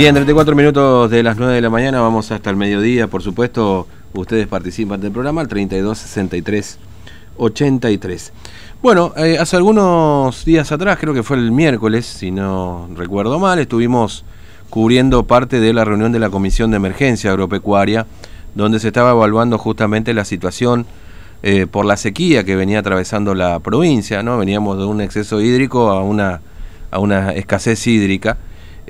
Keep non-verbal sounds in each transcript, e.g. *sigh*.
Bien, 34 minutos de las 9 de la mañana, vamos hasta el mediodía, por supuesto, ustedes participan del programa, al 32 63 83. Bueno, eh, hace algunos días atrás, creo que fue el miércoles, si no recuerdo mal, estuvimos cubriendo parte de la reunión de la Comisión de Emergencia Agropecuaria, donde se estaba evaluando justamente la situación eh, por la sequía que venía atravesando la provincia, ¿no? Veníamos de un exceso hídrico a una, a una escasez hídrica.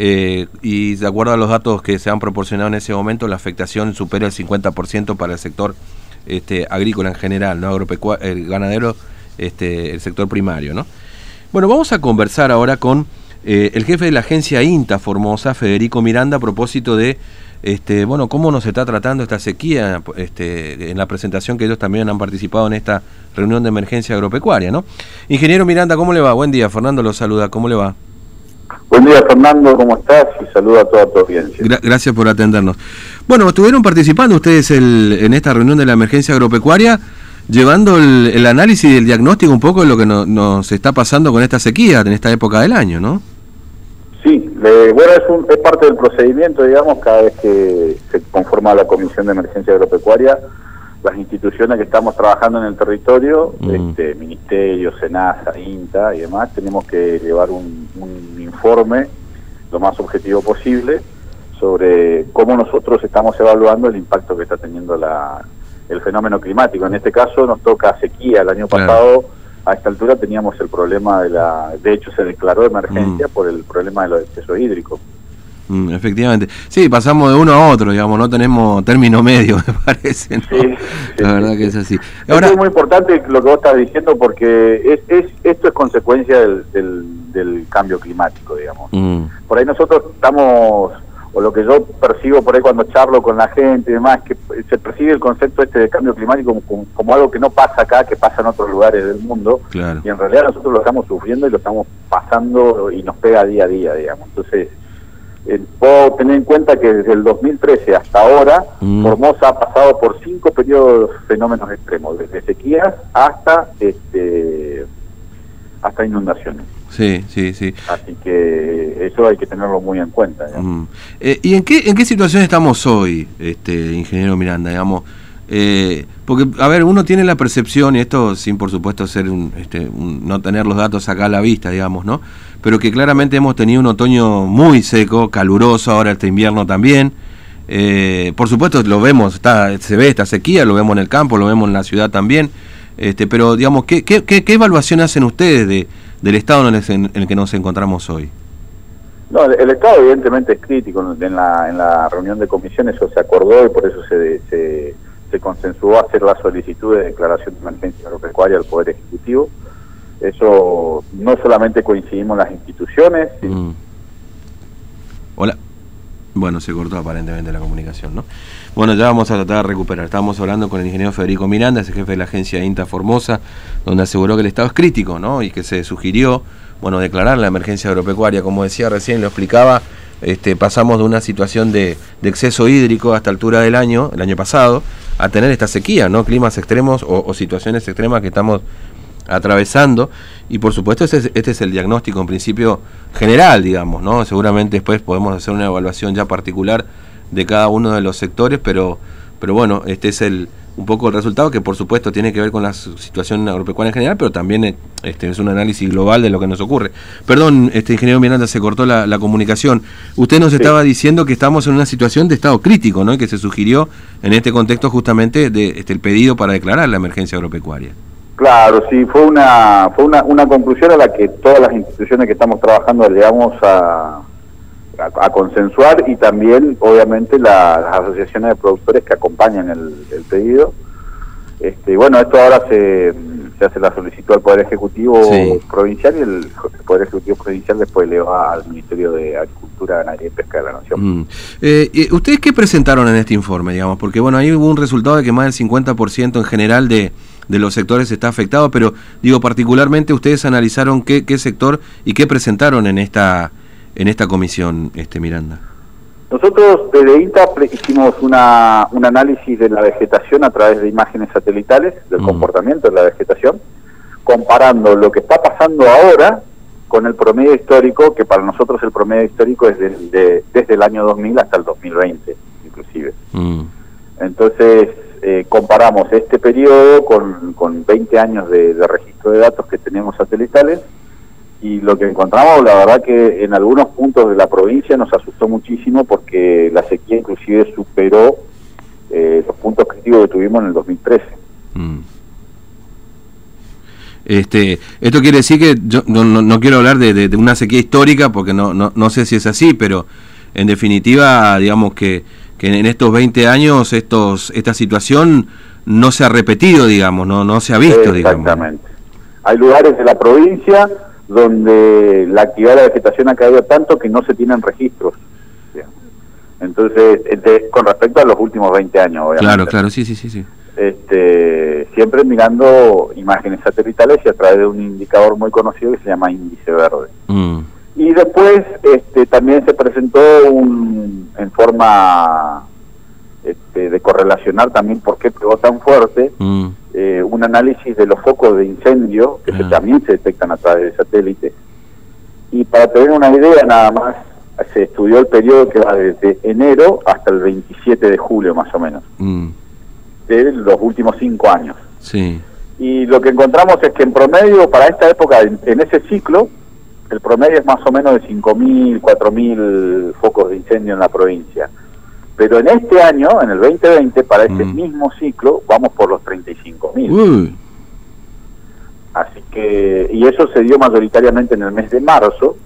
Eh, y de acuerdo a los datos que se han proporcionado en ese momento, la afectación supera el 50% para el sector este, agrícola en general, ¿no? Agropecuario, el ganadero, este, el sector primario, ¿no? Bueno, vamos a conversar ahora con eh, el jefe de la agencia INTA Formosa, Federico Miranda, a propósito de este, bueno, cómo nos está tratando esta sequía en la presentación que ellos también han participado en esta reunión de emergencia agropecuaria, ¿no? Ingeniero Miranda, ¿cómo le va? Buen día, Fernando lo saluda, ¿cómo le va? Buen día, Fernando, ¿cómo estás? Y saludo a toda tu audiencia. gracias por atendernos. Bueno, estuvieron participando ustedes en esta reunión de la emergencia agropecuaria, llevando el, análisis y el diagnóstico un poco de lo que nos está pasando con esta sequía en esta época del año, ¿no? Sí, bueno, es, parte del procedimiento, digamos, cada vez que se conforma la Comisión de Emergencia Agropecuaria, las instituciones que estamos trabajando en el territorio, mm. este, Ministerio, SENASA, INTA y demás, tenemos que llevar un, informe lo más objetivo posible sobre cómo nosotros estamos evaluando el impacto que está teniendo la, el fenómeno climático. En este caso nos toca sequía. El año pasado a esta altura teníamos el problema de la... De hecho se declaró emergencia mm. por el problema de los excesos hídricos. Mm, efectivamente. Sí, pasamos de uno a otro, digamos, no tenemos término medio, *laughs* me parece. Sí, la verdad que es así. Ahora, es muy importante lo que vos estás diciendo porque es, esto es consecuencia del, del, cambio climático, digamos. Mm. Por ahí nosotros estamos o lo que yo percibo por ahí cuando charlo con la gente y demás, que se percibe el concepto este de cambio climático como, algo que no pasa acá, que pasa en otros lugares del mundo, y en realidad nosotros lo estamos sufriendo y lo estamos pasando y nos pega día a día, digamos. Entonces, eh, puedo tener en cuenta que desde el 2013 hasta ahora, mm. Formosa ha pasado por cinco periodos fenómenos extremos, desde sequías hasta este hasta inundaciones. Sí, sí, sí. Así que eso hay que tenerlo muy en cuenta. Mm. Eh, ¿Y en qué, en qué situación estamos hoy, este ingeniero Miranda? Digamos, eh, porque, a ver, uno tiene la percepción, y esto sin por supuesto ser un, este, no tener los datos acá a la vista, digamos, ¿no? Pero que claramente hemos tenido un otoño muy seco, caluroso, ahora este invierno también. Eh, por supuesto lo vemos, está, se ve esta sequía, lo vemos en el campo, lo vemos en la ciudad también. Este, pero, digamos, ¿qué, evaluación hacen ustedes de, del estado en el, que nos encontramos hoy? No, el, estado evidentemente es crítico. En la, reunión de comisiones eso se acordó y por eso se, se consensuó hacer la solicitud de declaración de emergencia agropecuaria al Poder Ejecutivo. Eso no solamente coincidimos las instituciones. Mm. Hola. Bueno, se cortó aparentemente la comunicación, ¿no? Bueno, ya vamos a tratar de recuperar. Estábamos hablando con el ingeniero Federico Miranda, ese jefe de la agencia INTA Formosa, donde aseguró que el estado es crítico, ¿no? Y que se sugirió, bueno, declarar la emergencia agropecuaria. Como decía recién, lo explicaba, este, pasamos de una situación de, exceso hídrico a esta altura del año, el año pasado, a tener esta sequía, ¿no? Climas extremos o situaciones extremas que estamos atravesando y por supuesto este es, el diagnóstico en principio general, digamos, ¿no? Seguramente después podemos hacer una evaluación ya particular de cada uno de los sectores, pero, pero bueno, este es el un poco el resultado que por supuesto tiene que ver con la situación agropecuaria en general, pero también este, es un análisis global de lo que nos ocurre. Perdón, este ingeniero Miranda, se cortó la, comunicación. Usted nos estaba diciendo que estamos en una situación de estado crítico, ¿no? Y que se sugirió en este contexto justamente de, este, el pedido para declarar la emergencia agropecuaria. Claro, sí, fue una fue una, una conclusión a la que todas las instituciones que estamos trabajando llegamos a, a, consensuar y también, obviamente, las asociaciones de productores que acompañan el, pedido. Este, bueno, esto ahora se, se, hace la solicitud al Poder Ejecutivo Provincial y el, Poder Ejecutivo Provincial después le va al Ministerio de Agricultura, Ganadería y Pesca de la Nación. Mm. Eh, ¿Ustedes qué presentaron en este informe, digamos? Porque, bueno, ahí hubo un resultado de que más del 50% en general de de los sectores está afectado, pero digo particularmente ustedes analizaron qué, qué sector y qué presentaron en esta en esta comisión, este Miranda. Nosotros desde INTA hicimos una, un análisis de la vegetación a través de imágenes satelitales del mm. comportamiento de la vegetación, comparando lo que está pasando ahora con el promedio histórico, que para nosotros el promedio histórico es desde el año 2000 hasta el 2020, inclusive. Mm. Entonces, eh, comparamos este periodo con, con 20 años de, registro de datos que tenemos satelitales y lo que encontramos, la verdad que en algunos puntos de la provincia nos asustó muchísimo porque la sequía inclusive superó eh, los puntos críticos que tuvimos en el 2013. Mm. Este, esto quiere decir que yo no, quiero hablar de, de, una sequía histórica porque no, no, no sé si es así, pero en definitiva, digamos que que en estos 20 años estos esta situación no se ha repetido, digamos, no no se ha visto, digamos. Exactamente. Hay lugares de la provincia donde la actividad de la vegetación ha caído tanto que no se tienen registros. Entonces, con respecto a los últimos 20 años, obviamente. Claro, claro, sí, sí, sí, sí. Este, siempre mirando imágenes satelitales y a través de un indicador muy conocido que se llama índice verde. Mm. Y después este, también se presentó un, en forma este, de correlacionar también por qué pegó tan fuerte, mm. Eh, un análisis de los focos de incendio que ah. también se detectan a través de satélite. Y para tener una idea nada más, se estudió el periodo que va desde enero hasta el 27 de julio más o menos, mm. de los últimos cinco años. Sí. Y lo que encontramos es que en promedio para esta época, en ese ciclo, el promedio es más o menos de 5.000, 4.000 focos de incendio en la provincia. Pero en este año, en el 2020, para ese mm. mismo ciclo, vamos por los 35.000. Así que, y eso se dio mayoritariamente en el mes de marzo.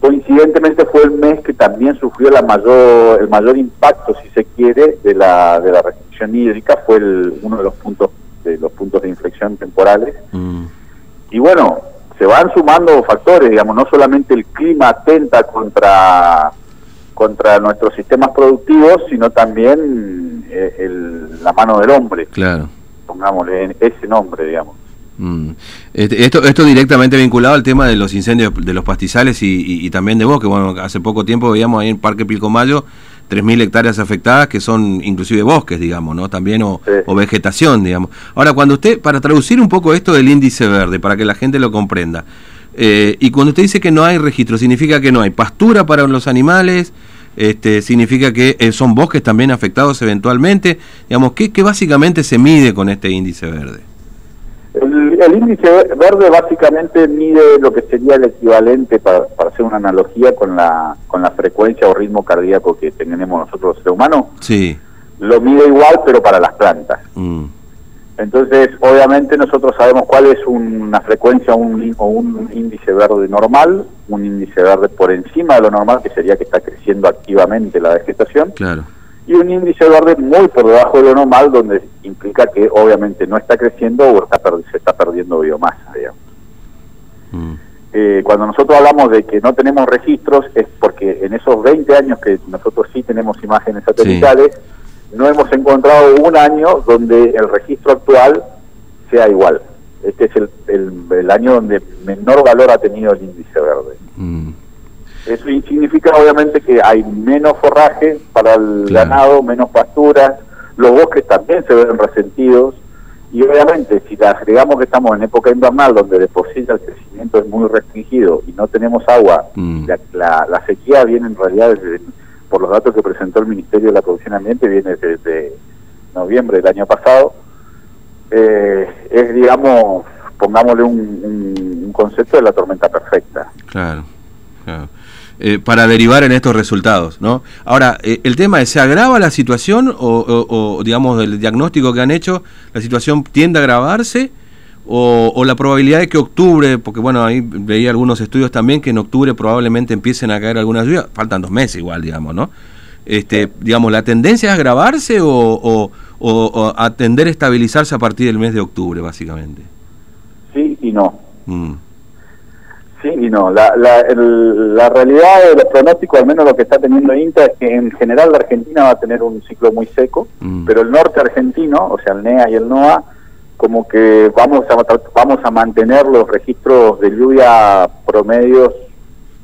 Coincidentemente fue el mes que también sufrió la mayor, el mayor impacto, si se quiere, de la, de la restricción hídrica. Fue uno de los puntos de los puntos de inflexión temporales. Mm. Y bueno, se van sumando factores, digamos, no solamente el clima atenta contra contra nuestros sistemas productivos, sino también eh, la mano del hombre. Claro. Pongámosle ese nombre, digamos. Mm. Este, esto, esto directamente vinculado al tema de los incendios de los pastizales y, y, también de bosque. Bueno, hace poco tiempo veíamos ahí en Parque Pilcomayo 3.000 hectáreas afectadas que son inclusive bosques, digamos, ¿no? También o, vegetación, digamos. Ahora, cuando usted, para traducir un poco esto del índice verde, para que la gente lo comprenda, eh, y cuando usted dice que no hay registro, significa que no hay pastura para los animales, este, significa que eh, son bosques también afectados eventualmente, digamos, ¿qué, ¿qué básicamente se mide con este índice verde? El, índice verde básicamente mide lo que sería el equivalente, para, hacer una analogía, con la, con la frecuencia o ritmo cardíaco que tenemos nosotros los seres humanos. Sí. Lo mide igual, pero para las plantas. Mm. Entonces, obviamente nosotros sabemos cuál es una frecuencia un, o un índice verde normal, un índice verde por encima de lo normal, que sería que está creciendo activamente la vegetación. Claro y un índice verde muy por debajo de lo normal, donde implica que obviamente no está creciendo o está se está perdiendo biomasa, digamos. Mm. Eh, cuando nosotros hablamos de que no tenemos registros es porque en esos 20 años que nosotros sí tenemos imágenes satelitales, no hemos encontrado un año donde el registro actual sea igual. Este es el, el, año donde menor valor ha tenido el índice verde. Mm. Eso significa obviamente que hay menos forraje para el ganado, menos pasturas, los bosques también se ven resentidos y obviamente si agregamos que estamos en época invernal donde de por sí el crecimiento es muy restringido y no tenemos agua, mm. la, sequía viene en realidad desde, por los datos que presentó el Ministerio de la Producción Ambiente, viene desde noviembre del año pasado, eh, es digamos, pongámosle un, un concepto de la tormenta perfecta. Claro, claro. Eh, para derivar en estos resultados, ¿no? Ahora, eh, el tema es, ¿se agrava la situación o, digamos, del diagnóstico que han hecho, la situación tiende a agravarse? O, la probabilidad de que octubre, porque bueno, ahí veía algunos estudios también que en octubre probablemente empiecen a caer algunas lluvias, faltan dos meses igual, digamos, ¿no? Este, digamos, ¿la tendencia es agravarse o, a tender a estabilizarse a partir del mes de octubre, básicamente? Sí y no. Mm. Sí y no. La, la, la realidad de los pronósticos, al menos lo que está teniendo INTA, es que en general la Argentina va a tener un ciclo muy seco, mm. pero el norte argentino, o sea, el NEA y el NOA, como que vamos a, vamos a mantener los registros de lluvia promedios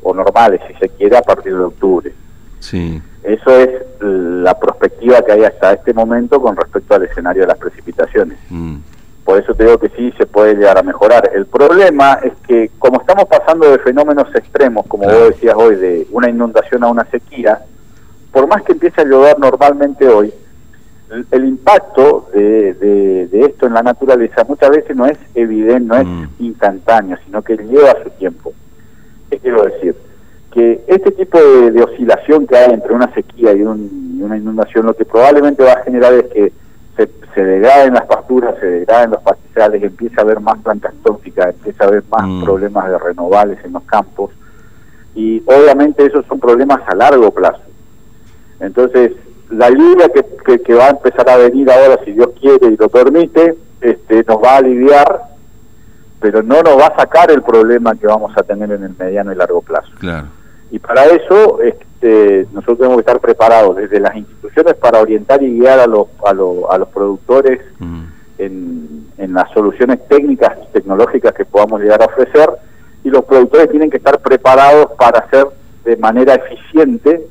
o normales, si se quiere, a partir de octubre. Sí. Eso es la perspectiva que hay hasta este momento con respecto al escenario de las precipitaciones. Mm. por eso te digo que sí se puede llegar a mejorar. El problema es que como estamos pasando de fenómenos extremos, como vos decías hoy, de una inundación a una sequía, por más que empiece a llover normalmente hoy, el, impacto de, esto en la naturaleza muchas veces no es evidente, no es mm. instantáneo, sino que lleva su tiempo. ¿Qué quiero decir? Que este tipo de, oscilación que hay entre una sequía y, una inundación, lo que probablemente va a generar es que se, se degraden las pasturas, se degraden los pastizales, empieza a haber más plantas tóxicas, empieza a haber más mm. problemas de renovables en los campos, y obviamente esos son problemas a largo plazo. Entonces, la lluvia que, que, va a empezar a venir ahora, si Dios quiere y lo permite, este, nos va a aliviar, pero no nos va a sacar el problema que vamos a tener en el mediano y largo plazo. Claro. Y para eso este, nosotros tenemos que estar preparados desde las instituciones para orientar y guiar a los, a, a los productores mm. en, en las soluciones técnicas y tecnológicas que podamos llegar a ofrecer, y los productores tienen que estar preparados para hacer de manera eficiente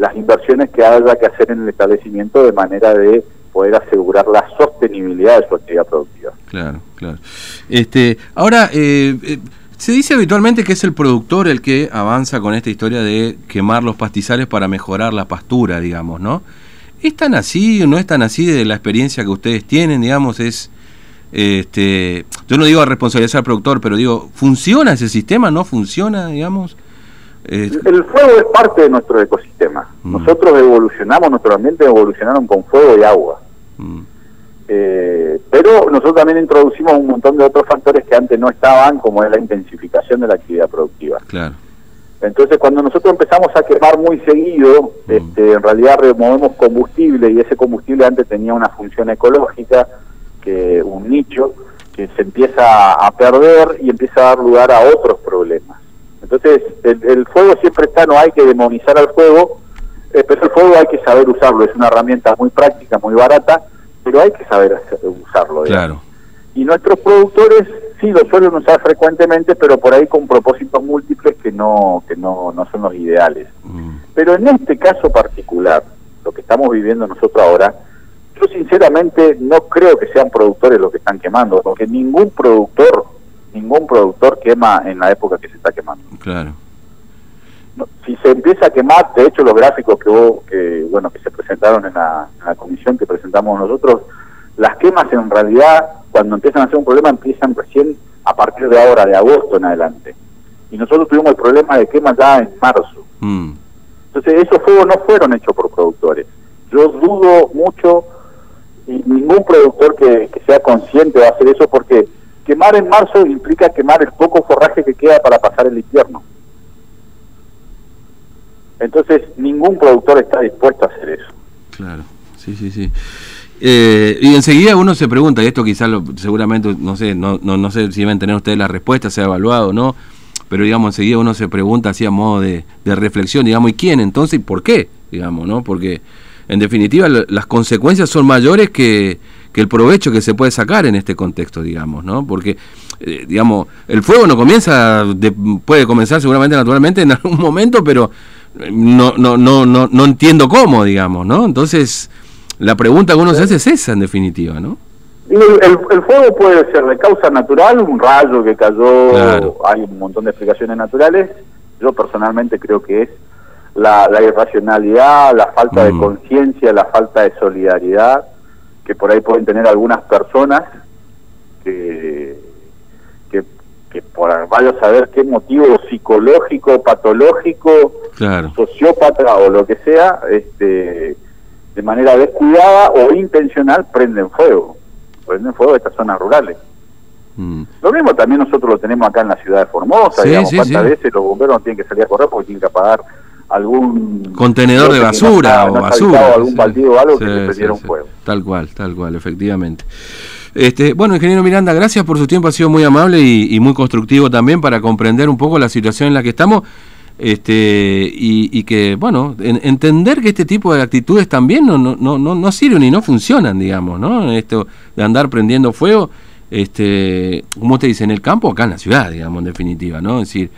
las inversiones que haya que hacer en el establecimiento de manera de poder asegurar la sostenibilidad de su actividad productiva. Claro, claro. Este, ahora, eh, eh, se dice habitualmente que es el productor el que avanza con esta historia de quemar los pastizales para mejorar la pastura, digamos, ¿no? ¿Es tan así o no es tan así de la experiencia que ustedes tienen, digamos? Es, este, yo no digo responsabilidad al productor, pero digo, ¿funciona ese sistema? ¿No funciona, digamos? El fuego es parte de nuestro ecosistema. Mm. Nosotros evolucionamos, nuestro ambiente evolucionaron con fuego y agua. Mm. Eh, pero nosotros también introducimos un montón de otros factores que antes no estaban, como es la intensificación de la actividad productiva. Claro. Entonces, cuando nosotros empezamos a quemar muy seguido, mm. este, en realidad removemos combustible y ese combustible antes tenía una función ecológica, que un nicho, que se empieza a perder y empieza a dar lugar a otros problemas. Entonces, el, fuego siempre está, no hay que demonizar al fuego, eh, pero el fuego hay que saber usarlo, es una herramienta muy práctica, muy barata, pero hay que saber usarlo. Claro. Y nuestros productores sí lo suelen usar frecuentemente, pero por ahí con propósitos múltiples que no, que no, no son los ideales. Mm. Pero en este caso particular, lo que estamos viviendo nosotros ahora, yo sinceramente no creo que sean productores los que están quemando, porque ningún productor ningún productor quema en la época que se está quemando. Claro. si se empieza a quemar, de hecho los gráficos que, que bueno que se presentaron en la, comisión que presentamos nosotros, las quemas en realidad cuando empiezan a ser un problema empiezan recién a partir de ahora, de agosto en adelante. Y nosotros tuvimos el problema de quemas ya en marzo. Mm. Entonces esos fuegos no fueron hechos por productores. Yo dudo mucho y ningún productor que, que sea consciente va a hacer eso porque quemar en marzo implica quemar el poco forraje que queda para pasar el invierno. Entonces, ningún productor está dispuesto a hacer eso. Claro, sí, sí, sí. Eh, y enseguida uno se pregunta, y esto quizás seguramente, no sé, no, no, no sé si a tener ustedes la respuesta, se ha evaluado o no, pero digamos, enseguida uno se pregunta así a modo de, de reflexión, digamos, ¿y quién entonces y por qué? Digamos, ¿no? Porque en definitiva las consecuencias son mayores que, que el provecho que se puede sacar en este contexto, digamos, ¿no? Porque, eh, digamos, el fuego no comienza, puede comenzar seguramente naturalmente en *laughs* algún momento, pero eh, no, no, no, no, no entiendo cómo, digamos, ¿no? Entonces, la pregunta que uno se hace es esa, en definitiva, ¿no? El, el, fuego puede ser de causa natural, un rayo que cayó, hay un montón de explicaciones naturales. Yo personalmente creo que es la, la irracionalidad, la falta de mm. conciencia, la falta de solidaridad que por ahí pueden tener algunas personas que, que, por vaya a saber qué motivo psicológico, patológico, sociópata o lo que sea, este, de manera descuidada o intencional prenden fuego, prenden fuego estas zonas rurales. Mm. Lo mismo también nosotros lo tenemos acá en la ciudad de Formosa, digamos, cuántas veces los bomberos no tienen que salir a correr porque tienen que apagar algún contenedor de basura o basura algún partido o algo que prendieron fuego tal cual tal cual efectivamente este, bueno, ingeniero Miranda, gracias por su tiempo, ha sido muy amable y, muy constructivo también para comprender un poco la situación en la que estamos este, y, que, bueno, entender que este tipo de actitudes también no, no, no, no sirven y no funcionan, digamos, ¿no? Esto de andar prendiendo fuego, este, como usted dice, en el campo, acá en la ciudad, digamos, en definitiva, ¿no? Es decir,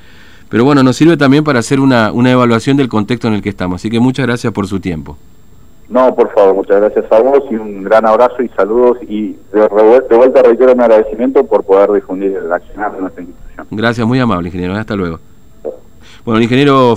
pero bueno, nos sirve también para hacer una, una evaluación del contexto en el que estamos. Así que muchas gracias por su tiempo. No, por favor, muchas gracias a vos y un gran abrazo y saludos y de, vuelta reitero mi agradecimiento por poder difundir el accionar de nuestra institución. Gracias, muy amable, ingeniero. Hasta luego. Bueno, el ingeniero...